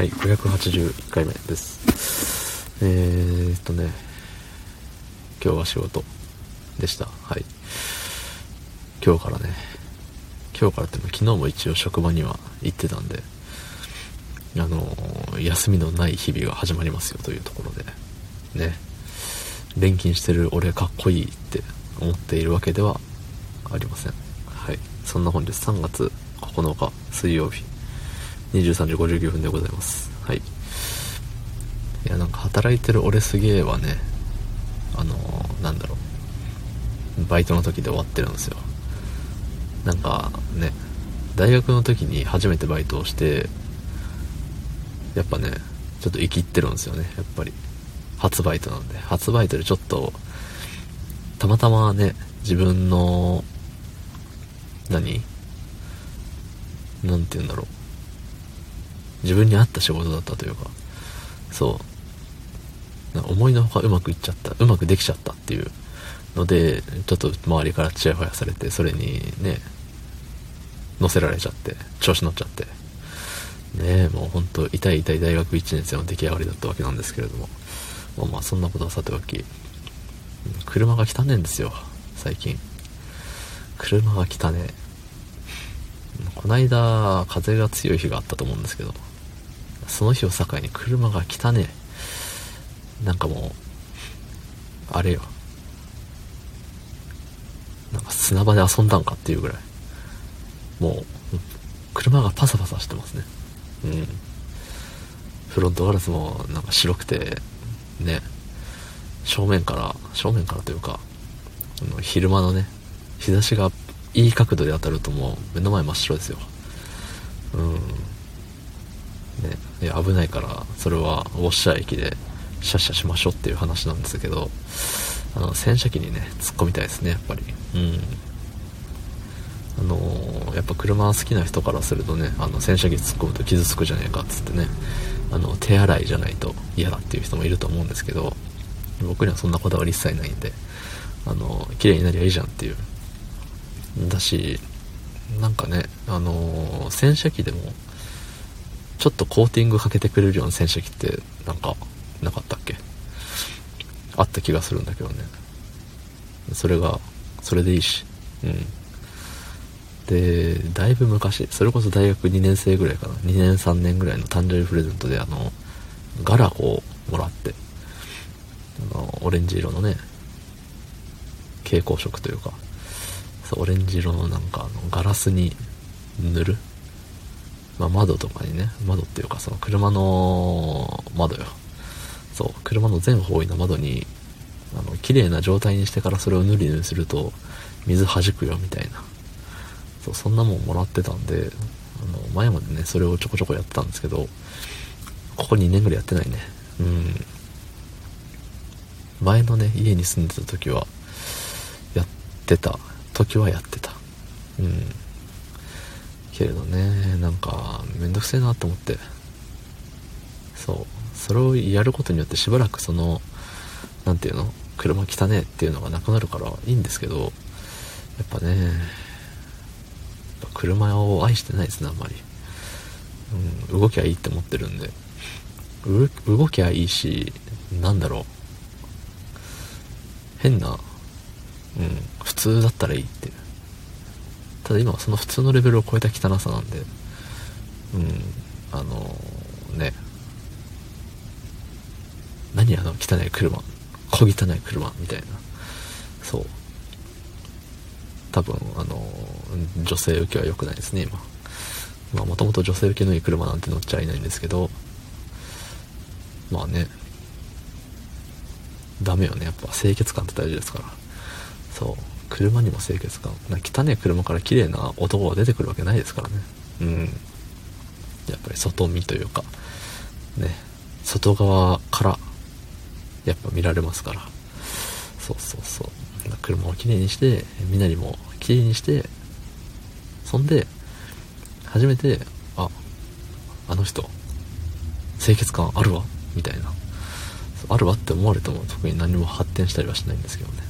はい、581回目です。えーっとね、今日は仕事でした。はい。今日からね、今日からっていうのは昨日も一応職場には行ってたんで、あの休みのない日々が始まりますよというところで、ね、錬金してる俺かっこいいって思っているわけではありません。はい。そんな本日3月9日水曜日、23時59分でございます。はい。いや、なんか働いてる俺すげえはね、あのーなんだろう、バイトの時で終わってるんですよ。なんかね、大学の時に初めてバイトをして、やっぱね、ちょっと生きってるんですよね、やっぱり。初バイトなんで。初バイトでちょっと、たまたまね、自分の、何？なんて言うんだろう。自分に合った仕事だったというか、そう。思いのほかうまくいっちゃった、うまくできちゃったっていうので、ちょっと周りからチヤホヤされて、それにね、乗せられちゃって、調子乗っちゃって、ねえ、もうほんと痛い痛い大学1年生の出来上がりだったわけなんですけれども、まあそんなことはさておき、車が汚ねんですよ、最近。車が汚ね。こないだ風が強い日があったと思うんですけど、その日を境に車が汚ね。なんかもう、あれよ。なんか砂場で遊んだんかっていうぐらい。もう、車がパサパサしてますね。うん。フロントガラスもなんか白くて、ね、正面から、正面からというか、の昼間のね、日差しがいい角度で当たるともう目の前真っ白ですよ。うん。いや危ないから、それはウォッシャー駅でシャッシャしましょうっていう話なんですけど、あの、洗車機にね、突っ込みたいですね、やっぱり。うん。あのーやっぱ車好きな人からするとね、あの、洗車機突っ込むと傷つくじゃねえかっつってね、あの、手洗いじゃないと嫌だっていう人もいると思うんですけど、僕にはそんなこだわり一切ないんで、あの、綺麗になりゃいいじゃんっていう。だし、なんかね、あの洗車機でも、ちょっとコーティングかけてくれるような洗車機って、なんか、なかったっけ？あった気がするんだけどね。それが、それでいいし。うん。で、だいぶ昔、それこそ大学2年生ぐらいかな。2年3年ぐらいの誕生日プレゼントで、あの、ガラをもらって、あの、オレンジ色のね、蛍光色というか、そう、オレンジ色のなんか、あの、ガラスに塗る。まあ、窓とかにね、窓っていうか、その車の窓よ。そう、車の全方位の窓に、あの、綺麗な状態にしてからそれを塗り塗りすると、水弾くよ、みたいな。そう、そんなもんもらってたんで、あの、前までね、それをちょこちょこやってたんですけど、ここ2年ぐらいやってないね。うん。前のね、家に住んでた時は、やってた。時はやってた。うん。けれどね、なんか、めんどくせえなと思って。そう。それをやることによってしばらくその、なんていうの？車汚ねえっていうのがなくなるからいいんですけど、やっぱね、車を愛してないですね、あんまり。うん、動きゃいいって思ってるんで。動きゃいいし、なんだろう。変な、うん、普通だったらいいっていう。ただ今はその普通のレベルを超えた汚さなんで、うん、あのね、何あの汚い車、小汚い車みたいな、そう。多分、あの、女性受けは良くないですね、今。まあ、もともと女性受けのいい車なんて乗っちゃいないんですけど、まあね、ダメよね、やっぱ清潔感って大事ですから。そう。車にも清潔感。な汚い車から綺麗な男が出てくるわけないですからね。うん。やっぱり外見というか、ね、外側から、やっぱ見られますから。そうそうそう。車をきれいにして、みなりもきれいにして、そんで、初めて、あ、あの人、清潔感あるわ、みたいな。あるわって思われても特に何も発展したりはしないんですけどね。